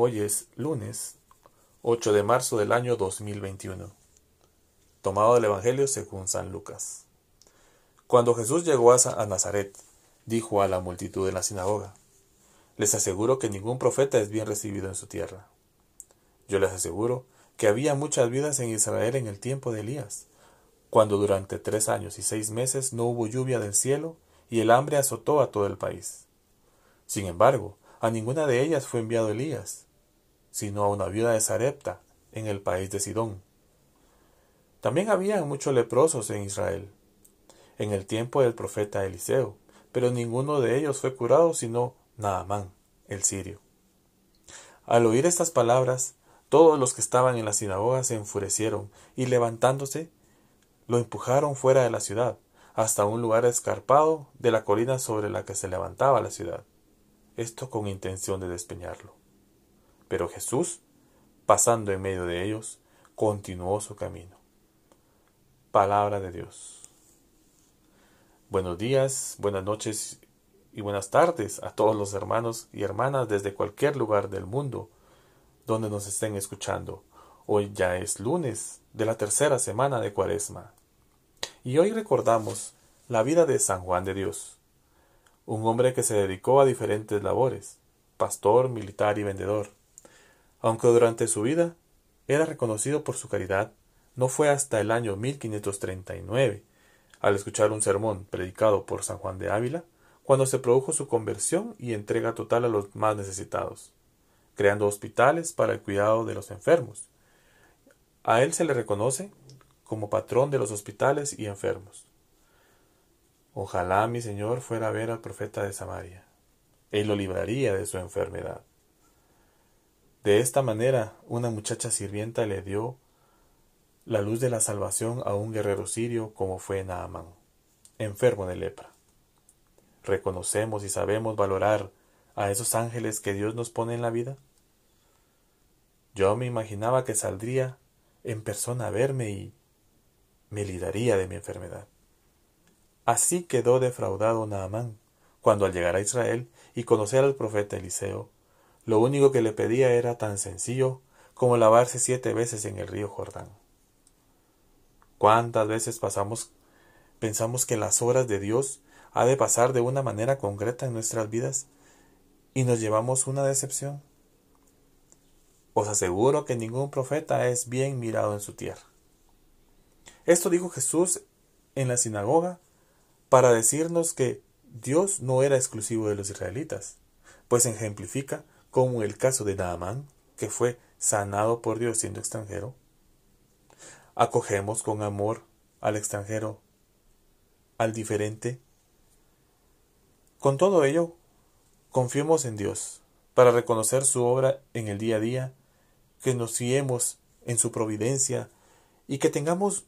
Hoy es lunes 8 de marzo del año 2021. Tomado del Evangelio según San Lucas. Cuando Jesús llegó a Nazaret, dijo a la multitud en la sinagoga, Les aseguro que ningún profeta es bien recibido en su tierra. Yo les aseguro que había muchas vidas en Israel en el tiempo de Elías, cuando durante tres años y seis meses no hubo lluvia del cielo y el hambre azotó a todo el país. Sin embargo, a ninguna de ellas fue enviado Elías, sino a una viuda de Sarepta, en el país de Sidón. También había muchos leprosos en Israel, en el tiempo del profeta Eliseo, pero ninguno de ellos fue curado sino Naamán, el sirio. Al oír estas palabras, todos los que estaban en la sinagoga se enfurecieron y levantándose, lo empujaron fuera de la ciudad, hasta un lugar escarpado de la colina sobre la que se levantaba la ciudad, esto con intención de despeñarlo. Pero Jesús, pasando en medio de ellos, continuó su camino. Palabra de Dios. Buenos días, buenas noches y buenas tardes a todos los hermanos y hermanas desde cualquier lugar del mundo donde nos estén escuchando. Hoy ya es lunes de la tercera semana de Cuaresma. Y hoy recordamos la vida de San Juan de Dios, un hombre que se dedicó a diferentes labores, pastor, militar y vendedor. Aunque durante su vida era reconocido por su caridad, no fue hasta el año 1539, al escuchar un sermón predicado por San Juan de Ávila, cuando se produjo su conversión y entrega total a los más necesitados, creando hospitales para el cuidado de los enfermos. A él se le reconoce como patrón de los hospitales y enfermos. Ojalá mi Señor fuera a ver al profeta de Samaria. Él lo libraría de su enfermedad. De esta manera, una muchacha sirvienta le dio la luz de la salvación a un guerrero sirio como fue Naamán, enfermo de lepra. ¿Reconocemos y sabemos valorar a esos ángeles que Dios nos pone en la vida? Yo me imaginaba que saldría en persona a verme y me libraría de mi enfermedad. Así quedó defraudado Naamán, cuando al llegar a Israel y conocer al profeta Eliseo, lo único que le pedía era tan sencillo como lavarse siete veces en el río Jordán. ¿Cuántas veces pasamos, pensamos que las obras de Dios ha de pasar de una manera concreta en nuestras vidas y nos llevamos una decepción? Os aseguro que ningún profeta es bien mirado en su tierra. Esto dijo Jesús en la sinagoga para decirnos que Dios no era exclusivo de los israelitas, pues ejemplifica como el caso de Naamán, que fue sanado por Dios siendo extranjero, acogemos con amor al extranjero, al diferente. Con todo ello, confiemos en Dios para reconocer su obra en el día a día, que nos fiemos en su providencia y que tengamos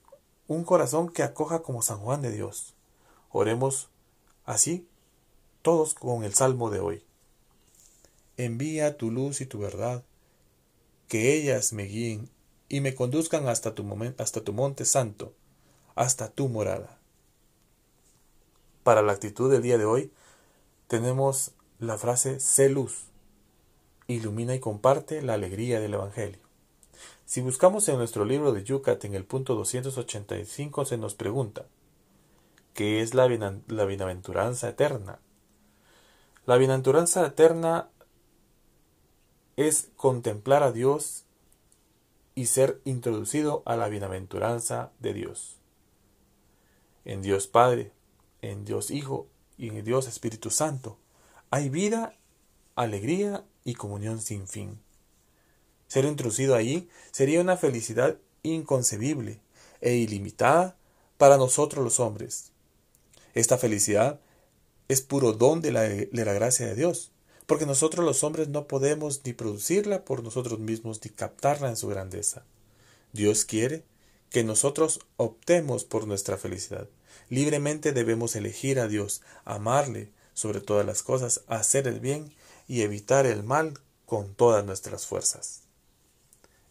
un corazón que acoja como San Juan de Dios. Oremos así todos con el salmo de hoy envía tu luz y tu verdad, que ellas me guíen y me conduzcan hasta tu, monte santo, hasta tu morada. Para la actitud del día de hoy tenemos la frase sé luz, ilumina y comparte la alegría del Evangelio. Si buscamos en nuestro libro de Yucat en el punto 285 se nos pregunta, ¿qué es la, la bienaventuranza eterna? La bienaventuranza eterna es contemplar a Dios y ser introducido a la bienaventuranza de Dios. En Dios Padre, en Dios Hijo y en Dios Espíritu Santo hay vida, alegría y comunión sin fin. Ser introducido allí sería una felicidad inconcebible e ilimitada para nosotros los hombres. Esta felicidad es puro don de la, de la gracia de Dios porque nosotros los hombres no podemos ni producirla por nosotros mismos ni captarla en su grandeza. Dios quiere que nosotros optemos por nuestra felicidad. Libremente debemos elegir a Dios, amarle sobre todas las cosas, hacer el bien y evitar el mal con todas nuestras fuerzas.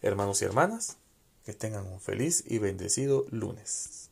Hermanos y hermanas, que tengan un feliz y bendecido lunes.